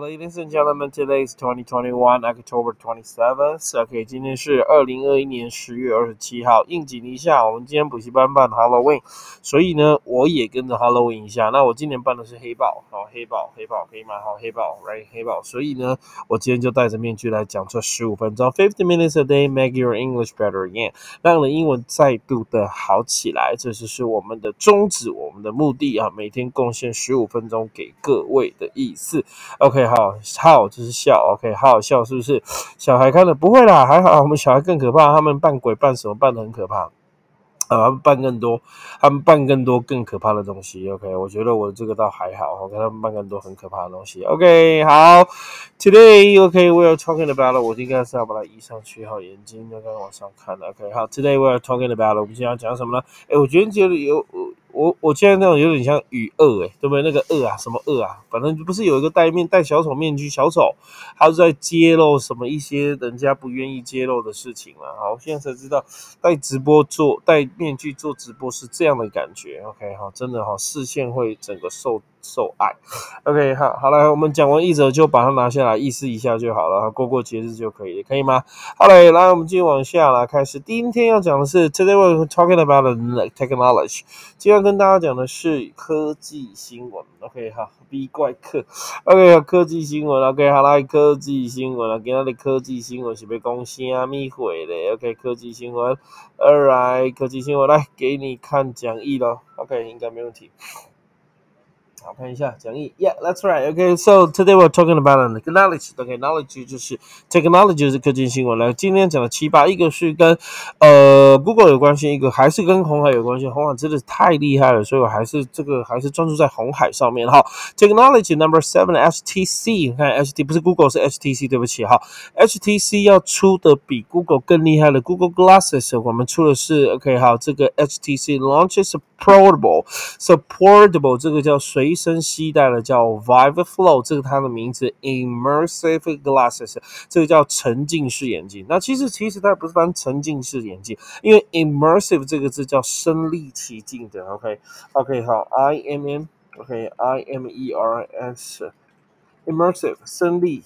ladies and gentlemen, today is twenty twenty one October twenty seventh. OK，今天是二零二一年十月二十七号。应景一下，我们今天补习班办 Halloween，所以呢，我也跟着 Halloween 一下。那我今年办的是黑豹，好，黑豹，黑豹可以买好黑豹，right？黑豹。所以呢，我今天就戴着面具来讲这十五分钟，fifty minutes a day make your English better again，让你的英文再度的好起来。这就是我们的宗旨，我们的目的啊，每天贡献十五分钟给各位的意思。OK，好，好，就是笑。OK，好好笑，是不是？小孩看了不会啦，还好。我们小孩更可怕，他们扮鬼扮什么扮的很可怕啊，扮更多，他们扮更多更可怕的东西。OK，我觉得我这个倒还好，我跟他们扮更多很可怕的东西。OK，好，Today，OK，we are talking about，我应该是要把它移上去，好，眼睛要刚往上看的。OK，好，Today we are talking about，我们今天要讲什么呢？哎，我觉得这里有。我我现在那种有点像雨恶哎，对不对？那个二啊，什么二啊？反正不是有一个戴面戴小丑面具小丑，他是在揭露什么一些人家不愿意揭露的事情了。好，现在才知道戴直播做戴面具做直播是这样的感觉。OK，好，真的哈，视线会整个受。受爱，OK，好，好了，我们讲完一则就把它拿下来，意思一下就好了，过过节日就可以，可以吗？好嘞，来，我们继续往下来，开始。第一天要讲的是，Today we're talking about technology。今天要跟大家讲的是科技新闻，OK，好，B 怪客，OK，科技新闻，OK，好来，科技新闻了，今天的科技新闻是被公司啊咪毁的，OK，科技新闻，All right，科技新闻来给你看讲义了，OK，应该没问题。好，看一下讲义。Yeah, that's right. Okay, so today we're talking about technology. Okay, knowledge 就是 technology 就是科技新闻。来，今天讲的七八，一个是跟呃 Google 有关系，一个还是跟红海有关系。红海真的是太厉害了，所以我还是这个还是专注在红海上面哈。Technology number seven, HTC。你看 HT 不是 Google 是 HTC，对不起哈。HTC 要出的比 Google 更厉害的 Google Glasses，我们出的是 OK 好，这个 HTC launches portable, so portable 这个叫随 随身携带的叫 Vive Flow，这个它的名字 Immersive Glasses，这个叫沉浸式眼镜。那其实其实它不是翻沉浸式眼镜，因为 Immersive 这个字叫身临其境的。OK OK 好，I M M OK I M E R S Immersive 身临。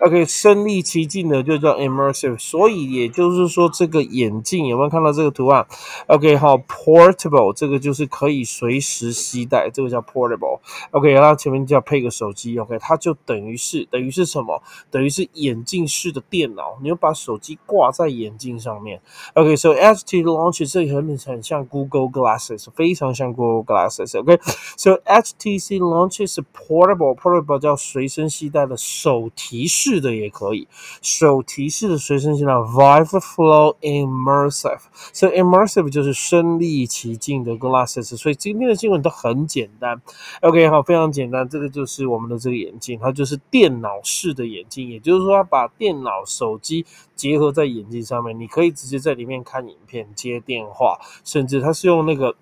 OK，身临其境的就叫 immersive，所以也就是说，这个眼镜有没有看到这个图案？OK，好，portable，这个就是可以随时携带，这个叫 portable。OK，那前面就要配个手机。OK，它就等于是等于是什么？等于是眼镜式的电脑，你要把手机挂在眼镜上面。OK，so HTC launch 这很很像 Google Glasses，非常像 Google Glasses。OK，so HTC launches portable，portable 叫随身携带的手提式。式的也可以，手提式的随身携带 Vive Flow Immersive，所以 Immersive 就是身临其境的 glasses。所以今天的新闻都很简单，OK，好，非常简单，这个就是我们的这个眼镜，它就是电脑式的眼镜，也就是说，它把电脑、手机结合在眼镜上面，你可以直接在里面看影片、接电话，甚至它是用那个。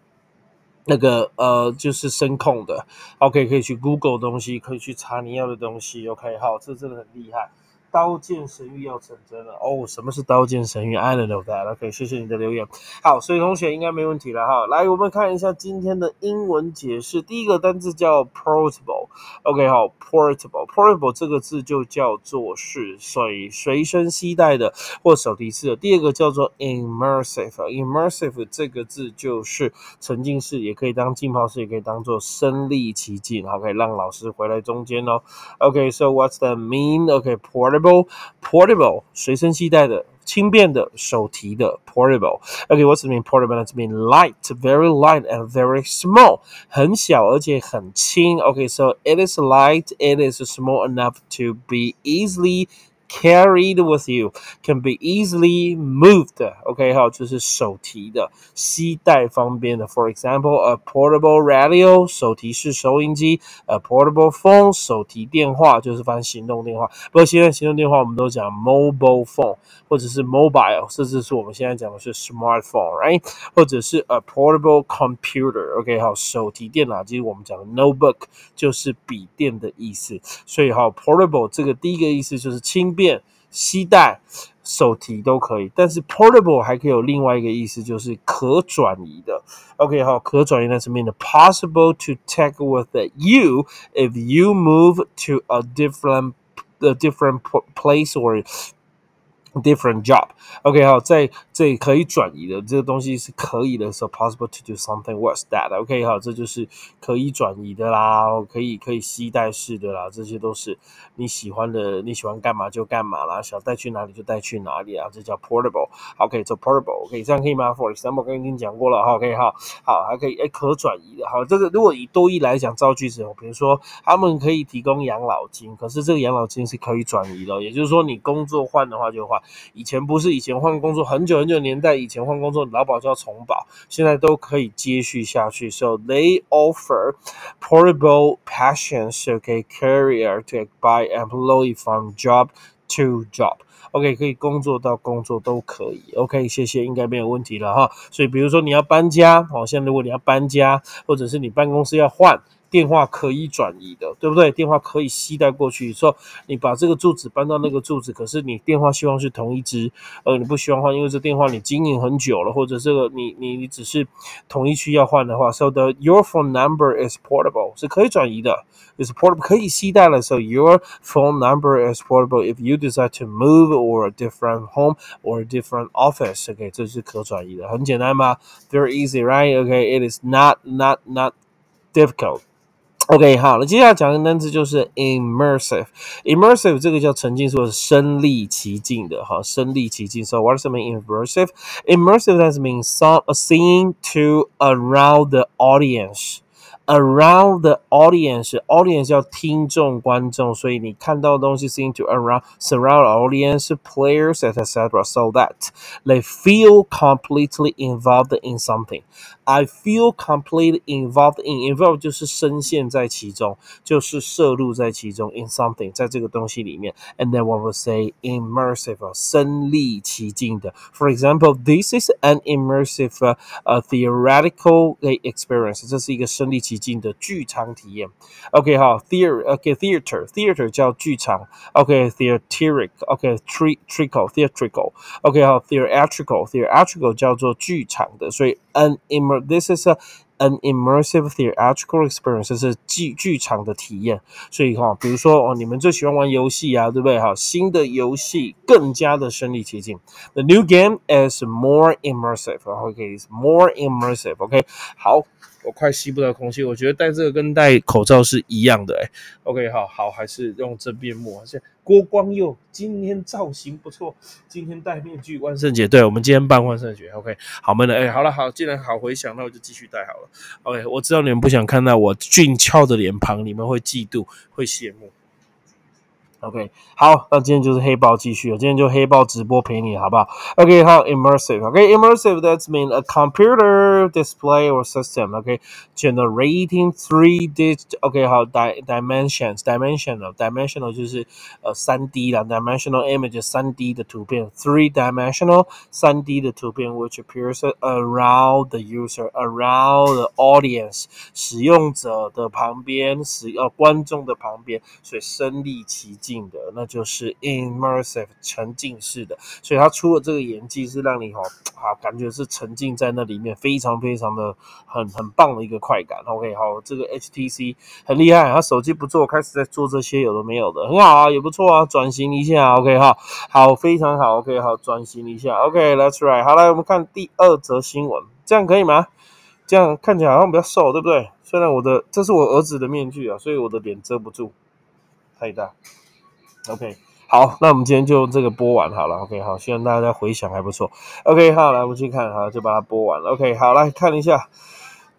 那个呃，就是声控的，OK，可以去 Google 东西，可以去查你要的东西，OK，好，这真的很厉害。刀剑神域要成真了哦！什么是刀剑神域？I don't know that. OK，谢谢你的留言。好，所以同学应该没问题了哈。来，我们看一下今天的英文解释。第一个单字叫 portable。OK，好，portable。portable 这个字就叫做是随随身携带的或手提式的。第二个叫做 immersive。immersive 这个字就是沉浸式，也可以当浸泡式，也可以当做身临其境。好，可以让老师回来中间哦。OK，so what's that mean？OK，portable OK，portable。portable 随身携带的轻便的手提的 portable。OK，what's、okay, mean portable? It's mean light, very light and very small，很小而且很轻。OK，so、okay, it is light, it is small enough to be easily carried with you can be easily moved. OK，好，就是手提的，携带方便的。For example, a portable radio 手提式收音机，a portable phone 手提电话就是翻行动电话。不过现在行动电话我们都讲 mobile phone 或者是 mobile，甚至是我们现在讲的是 smartphone，right？或者是 a portable computer。OK，好，手提电脑就是我们讲的 notebook，就是笔电的意思。所以好，portable 这个第一个意思就是轻便。携带 手提都可以，但是 portable 还可以有另外一个意思，就是可转移的。OK，好，可转移那是 mean the possible to take with you if you move to a different a different place or different job。OK，好，在这可以转移的这个东西是可以的，so possible to do something with that。OK，好，这就是可以转移的啦，可以可以携带式的啦，这些都是你喜欢的，你喜欢干嘛就干嘛啦，想带去哪里就带去哪里啊，这叫 portable。OK，做 portable。OK，这样可以吗？For example，刚刚已经讲过了哈，OK，好，好，还可以，哎，可转移的。好，这个如果以多义来讲造句子，比如说他们可以提供养老金，可是这个养老金是可以转移的，也就是说你工作换的话就换，以前不是以前换工作很久很久年代以前换工作劳保就要重保，现在都可以接续下去。So they offer portable pensions, okay, career to by employee from job to job. OK，可以工作到工作都可以。OK，谢谢，应该没有问题了哈。所以比如说你要搬家，好，现在如果你要搬家，或者是你办公室要换。电话可以转移的，对不对？电话可以携带过去，说你把这个柱子搬到那个柱子，可是你电话希望是同一只，呃，你不希望换，因为这电话你经营很久了，或者这个你你你只是同一区要换的话，so the your phone number is portable 是可以转移的，is portable 可以携带了，so your phone number is portable if you decide to move or a different home or a different office，OK，这是可转移的，很简单吗？Very easy，right？OK，it is not not not difficult。OK，好了，接下来讲的单词就是 immersive。immersive 这个叫沉浸式，身临其境的，哈，身临其境。So what does it mean immersive? Immersive does mean some a scene to around the audience around the audience, audience 叫听众、观众，所以你看到的东西 seem to around surround audience, players, etc. So that they feel completely involved in something. I feel completely involved in involved 就是深陷在其中，就是摄入在其中 in something 在这个东西里面。And then one would say immersive 身临其境的。For example, this is an immersive uh, theoretical experience. 这是一个身临其 境的剧场体验。OK，好，theater，OK，theater，theater 叫剧场。OK，theatric，OK，theatrical，theatrical。OK，好，theatrical，theatrical 叫做剧场的，所以 an immer this is a an immersive theatrical experience，这是剧剧场的体验。所以哈，比如说哦，你们最喜欢玩游戏啊，对不对？哈，新的游戏更加的身临其境。The new game is more immersive. OK, is more immersive. OK，好。 我快吸不到空气，我觉得戴这个跟戴口罩是一样的哎。OK，好好，还是用真面目。现在郭光佑今天造型不错，今天戴面具，万圣节。对，我们今天办万圣节。OK，好闷的哎。好了，好，既然好回想，那我就继续戴好了。OK，我知道你们不想看到我俊俏的脸庞，你们会嫉妒，会羡慕。OK，好，那今天就是黑豹继续了，今天就黑豹直播陪你，好不好？OK，好，immersive，OK，immersive that's mean a computer display or system，OK，generating three D，OK，好，di dimensions，dimensional，dimensional 就是呃三 D 啦，dimensional image 三 D 的图片，three dimensional 三 D 的图片，which appears around the user，around the audience，使用者的旁边，使呃观众的旁边，所以身临其境。 的，那就是 immersive 沉浸式的，所以它出了这个演技是让你哈啊感觉是沉浸在那里面，非常非常的很很棒的一个快感。OK，好，这个 HTC 很厉害，他手机不做，开始在做这些有的没有的，很好啊，也不错啊，转型一下。OK，哈，好，非常好。OK，好，转型一下。OK，That's right。好来，我们看第二则新闻，这样可以吗？这样看起来好像比较瘦，对不对？虽然我的这是我儿子的面具啊，所以我的脸遮不住，太大。OK，好，那我们今天就这个播完好了。OK，好，希望大家回想还不错。OK，好，来我们去看，好，就把它播完了。OK，好，来看一下。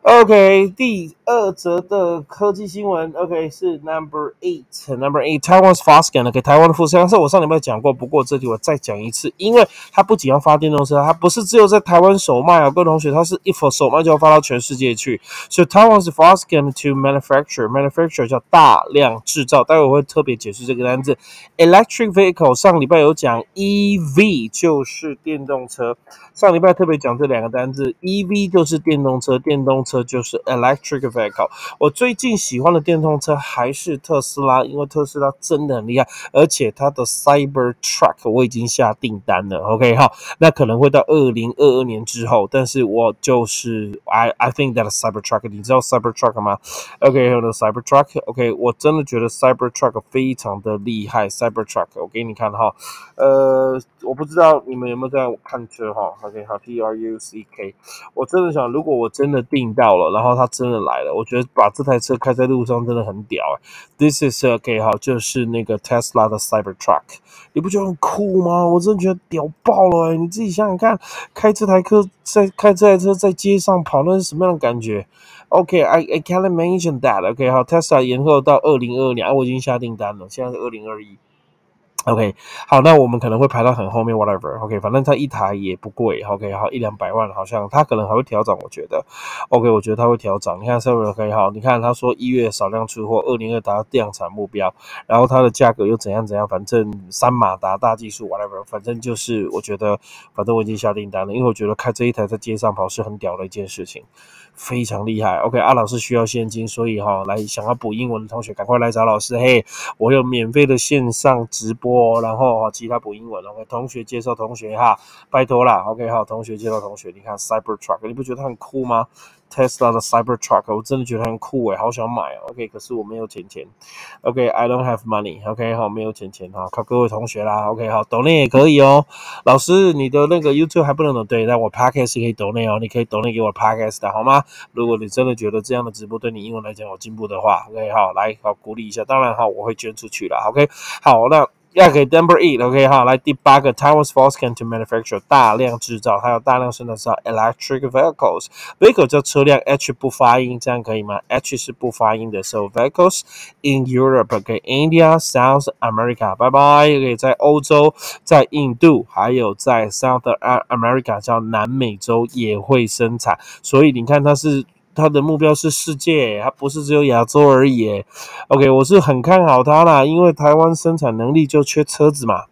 OK，第二则的科技新闻，OK 是 Number Eight，Number Eight Taiwan's Foxconn，OK 台湾的富士康，是我上礼拜讲过，不过这里我再讲一次，因为它不仅要发电动车，它不是只有在台湾首卖啊，各位同学，它是一否首卖就要发到全世界去，所以 Taiwan's Foxconn to manufacture，manufacture 叫大量制造，待会我会特别解释这个单字。Electric vehicle 上礼拜有讲 EV 就是电动车，上礼拜特别讲这两个单字，EV 就是电动车，电动车。车就是 electric vehicle。我最近喜欢的电动车还是特斯拉，因为特斯拉真的很厉害，而且它的 Cyber Truck 我已经下订单了。OK 哈，那可能会到二零二二年之后，但是我就是 I I think that Cyber Truck，你知道 Cyber Truck 吗？OK，有的 Cyber Truck，OK，我真的觉得 Cyber Truck 非常的厉害。Cyber Truck，我给你看哈，呃，我不知道你们有没有在看车哈？OK，好，T R U C K，我真的想，如果我真的订单到了，然后它真的来了，我觉得把这台车开在路上真的很屌。This is OK，好，就是那个 Tesla 的 Cyber Truck，你不觉得很酷吗？我真的觉得屌爆了哎！你自己想想看，开这台车在开这台车在街上跑，那是什么样的感觉？OK，I I can't imagine that。OK，好，Tesla 延后到二零二二年，我已经下订单了，现在是二零二一。OK，好，那我们可能会排到很后面，whatever。OK，反正它一台也不贵。OK，好，一两百万，好像它可能还会调整，我觉得。OK，我觉得它会调整。你看 s e v e r OK，好，你看他说一月少量出货，二零二达到量产目标，然后它的价格又怎样怎样，反正三马达大技术，whatever，反正就是我觉得，反正我已经下订单了，因为我觉得开这一台在街上跑是很屌的一件事情。非常厉害，OK，阿老师需要现金，所以哈，来想要补英文的同学赶快来找老师，嘿，我有免费的线上直播，然后哈其他补英文，OK，同学介绍同学哈，拜托啦，OK，好，同学介绍同学，你看 Cyber Truck，你不觉得很酷吗？？Tesla 的 Cyber Truck，我真的觉得很酷诶，好想买哦。OK，可是我没有钱钱。OK，I don't have money。OK，好，没有钱钱哈，靠各位同学啦。OK，好，抖内也可以哦。老师，你的那个 YouTube 还不能对，但我 Podcast 可以抖内哦。你可以抖内给我 Podcast 的好吗？如果你真的觉得这样的直播对你英文来讲有进步的话，OK，好，来好鼓励一下。当然哈，我会捐出去了。OK，好，那。要给 number eight，OK 哈，来第八个，Taiwan's Foxconn to manufacture 大量制造，它有大量生产制造 electric vehicles，vehicle 叫车辆，H 不发音，这样可以吗？H 是不发音的，so vehicles in Europe，OK，India，South America，拜拜，OK，在欧洲，在印度，还有在 South America 叫南美洲也会生产，所以你看它是。 他的目标是世界，他不是只有亚洲而已。OK，我是很看好他啦，因为台湾生产能力就缺车子嘛。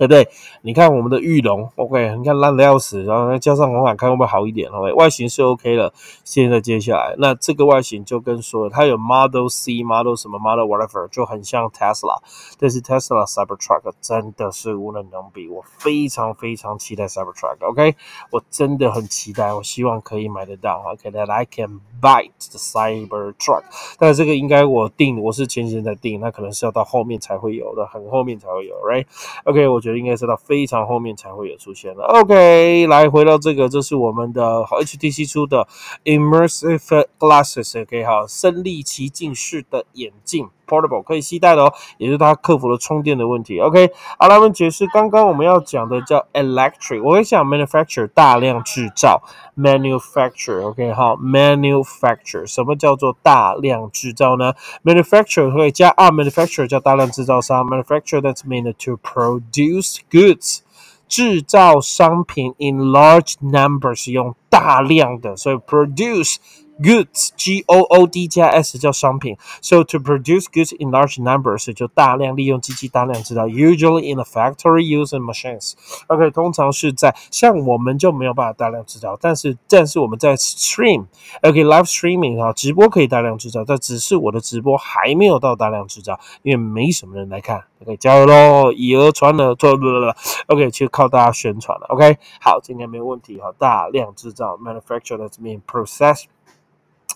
对不对？你看我们的玉龙，OK，你看烂的要死，然后加上红海，看会不会好一点？OK，外形是 OK 了。现在接下来，那这个外形就跟说，它有 Model C、Model 什么 Model whatever，就很像 Tesla。但是 Tesla Cybertruck 真的是无人能比，我非常非常期待 Cybertruck。OK，我真的很期待，我希望可以买得到。OK，that I can buy the Cybertruck。但这个应该我定，我是前几天在定，那可能是要到后面才会有的，很后面才会有，Right？OK，我觉得。应该是到非常后面才会有出现了。OK，来回到这个，这是我们的 HTC 出的 Immersive Glasses。OK，哈，身临其境式的眼镜，Portable 可以携带的哦，也是它克服了充电的问题。OK，好，来我们解释刚刚我们要讲的叫 Electric，我会讲 Manufacture 大量制造，Manufacture。OK，好，Manufacture 什么叫做大量制造呢？Manufacture 可以加 R Manufacture 叫大量制造商，Manufacture that's mean to produce goods 制造商品 in large numbers 用大量的，所以 produce goods G O O D 加 S 叫商品，so to produce goods in large numbers 就大量利用机器大量制造，usually in a factory using machines。OK，通常是在像我们就没有办法大量制造，但是但是我们在 stream，OK，live streaming 啊，直播可以大量制造，但只是我的直播还没有到大量制造，因为没什么人来看。OK，加油喽！以讹传讹，错不不不，OK，去靠大家宣传了。OK，好，今天没有问题哈，大量制造，manufacture that mean process。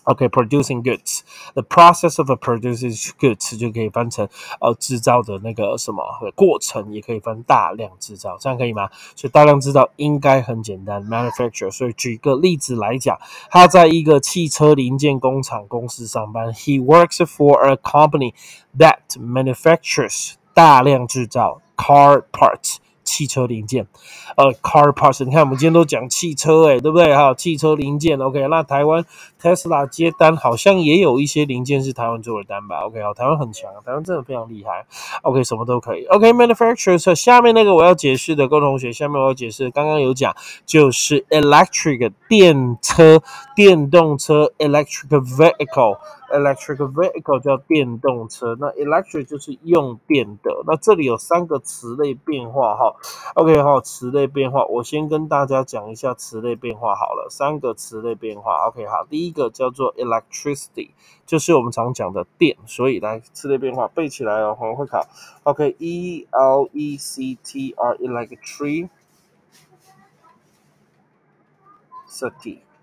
OK, producing goods. The process of producing goods 就可以翻成呃制造的那个什么过程，也可以翻大量制造，这样可以吗？所以大量制造应该很简单，manufacture。所以举个例子来讲，他在一个汽车零件工厂公司上班，He works for a company that manufactures 大量制造 car parts。汽车零件，呃，car parts，你看我们今天都讲汽车，哎，对不对？哈，汽车零件，OK。那台湾 Tesla 接单好像也有一些零件是台湾做的单吧？OK，好，台湾很强，台湾真的非常厉害。OK，什么都可以。OK，manufacturers，下面那个我要解释的，各位同学，下面我要解释，刚刚有讲，就是 electric 电车、电动车，electric vehicle。Electric vehicle 叫电动车，那 electric 就是用电的。那这里有三个词类变化哈，OK 哈，词类变化，我先跟大家讲一下词类变化好了，三个词类变化，OK 好，第一个叫做 electricity，就是我们常讲的电，所以来词类变化背起来哦，我们会考，OK，E L E C T R electricity，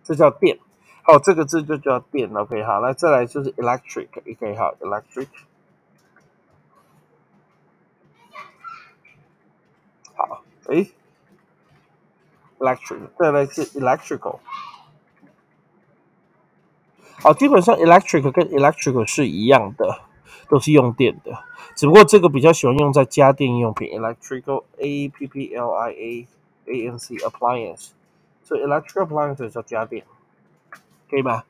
这叫电。好，这个字就叫电，OK，好，来再来就是 electric，OK，好，electric，好，诶，electric，再来是 electrical，好，基本上 electric 跟 electrical 是一样的，都是用电的，只不过这个比较喜欢用在家电用品，electrical，A P P L I A A N C appliance，所以 electrical appliance 叫家电。可以吗？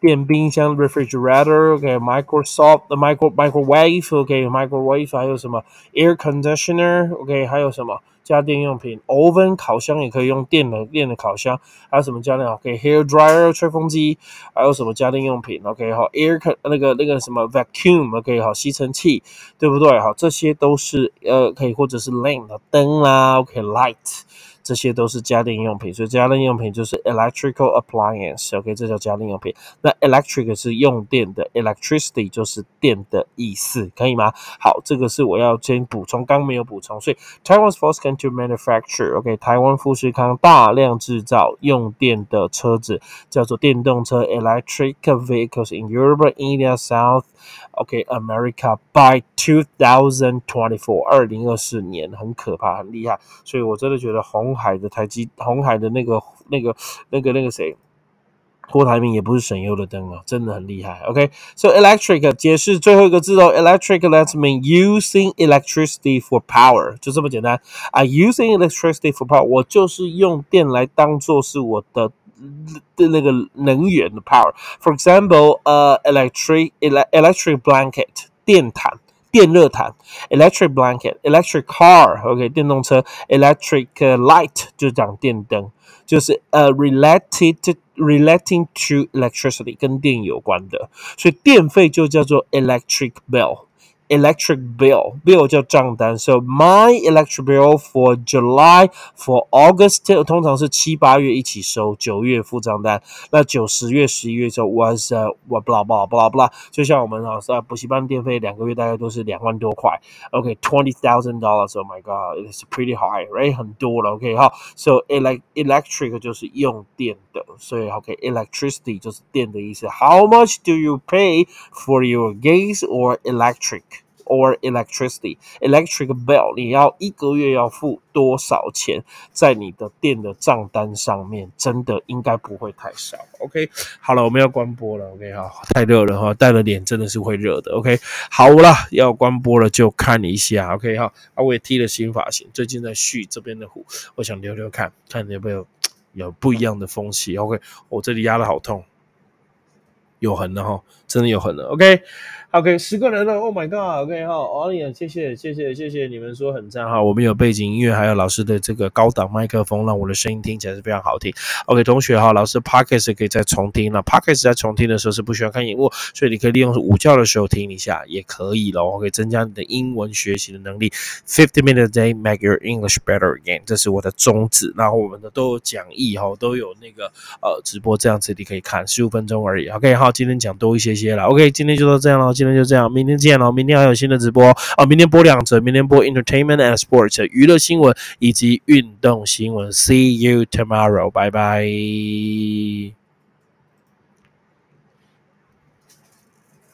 电冰箱 refrigerator，OK，Microsoft 的 micro microwave，OK，microwave 还有什么 air conditioner，OK，还有什么家电用品 oven 烤箱也可以用电的电的烤箱，还有什么家电？OK，hair dryer 吹风机，还有什么家电用品？OK，好 air 那个那个什么 vacuum，OK，好吸尘器，对不对？好，这些都是呃可以或者是 lamp 灯啦，OK，light。这些都是家电用品，所以家电用品就是 electrical appliance，OK，这叫家电用品。那 electric 是用电的，electricity 就是电的意思，可以吗？好，这个是我要先补充，刚没有补充，所以 Taiwan's first country manufacture，OK，台湾富士康大量制造用电的车子，叫做电动车 electric vehicles in Europe, India, South。OK, America by 2024，二零二四年很可怕，很厉害，所以我真的觉得红海的台积，红海的那个、那个、那个、那个谁，郭台铭也不是省油的灯啊，真的很厉害。OK，so electric 解释最后一个字哦，electric let's mean using electricity for power，就这么简单啊，using electricity for power，我就是用电来当做是我的。的那个能源的 power。For example, uh, electric electric blanket 电毯。电热毯，electric blanket, electric car，OK，电动车，electric light 就讲电灯，就是呃 related relating to electricity 跟电有关的，所以电费就叫做 electric bill。electric bill bill 叫账单，so my electric bill for July for August 通常是七八月一起收，九月付账单。那九十月、十一月就 was 呃我 blah blah blah blah，就像我们啊在补习班电费两个月大概都是两万多块。OK twenty thousand dollars，oh my god，it's pretty high，right 很多了。OK 好，so elect electric 就是用电的，所以 OK electricity 就是电的意思。How much do you pay for your gas or Or electricity electric bill，你要一个月要付多少钱在你的店的账单上面？真的应该不会太少。OK，好了，我们要关播了。OK 哈，太热了哈，带了脸真的是会热的。OK，好了，要关播了就看你一下。OK 哈，啊，我也剃了新发型，最近在续这边的胡，我想留留看看有没有有不一样的风气。OK，我这里压的好痛，有痕的哈，真的有痕的。OK。OK，十个人了，Oh my God！OK 哈，Audience，谢谢谢谢谢谢你们说很赞哈，我们有背景音乐，还有老师的这个高档麦克风，让我的声音听起来是非常好听。OK，同学哈，老师 Podcast 可以再重听那 Podcast 在重听的时候是不需要看荧幕，所以你可以利用午觉的时候听一下也可以了。OK，增加你的英文学习的能力。Fifty minutes a day make your English better again，这是我的宗旨。然后我们的都有讲义哈，都有那个呃直播这样子你可以看十五分钟而已。OK，好，今天讲多一些些了。OK，今天就到这样了。今天就这样，明天见喽！明天还有新的直播哦！明天播两则，明天播 entertainment and sports 娱乐新闻以及运动新闻。See you tomorrow，拜拜。